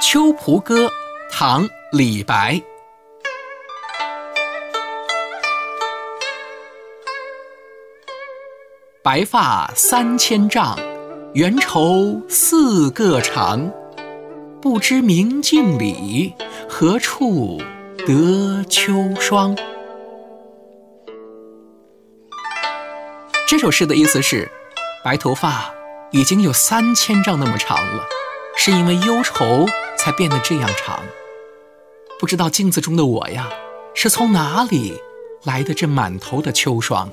《秋浦歌》唐·李白。白发三千丈，缘愁似个长。不知明镜里，何处得秋霜？这首诗的意思是，白头发已经有三千丈那么长了，是因为忧愁才变得这样长。不知道镜子中的我呀，是从哪里来的这满头的秋霜？